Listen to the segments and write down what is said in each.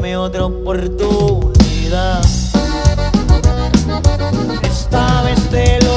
dame otra oportunidad. Esta vez te lo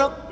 찰랑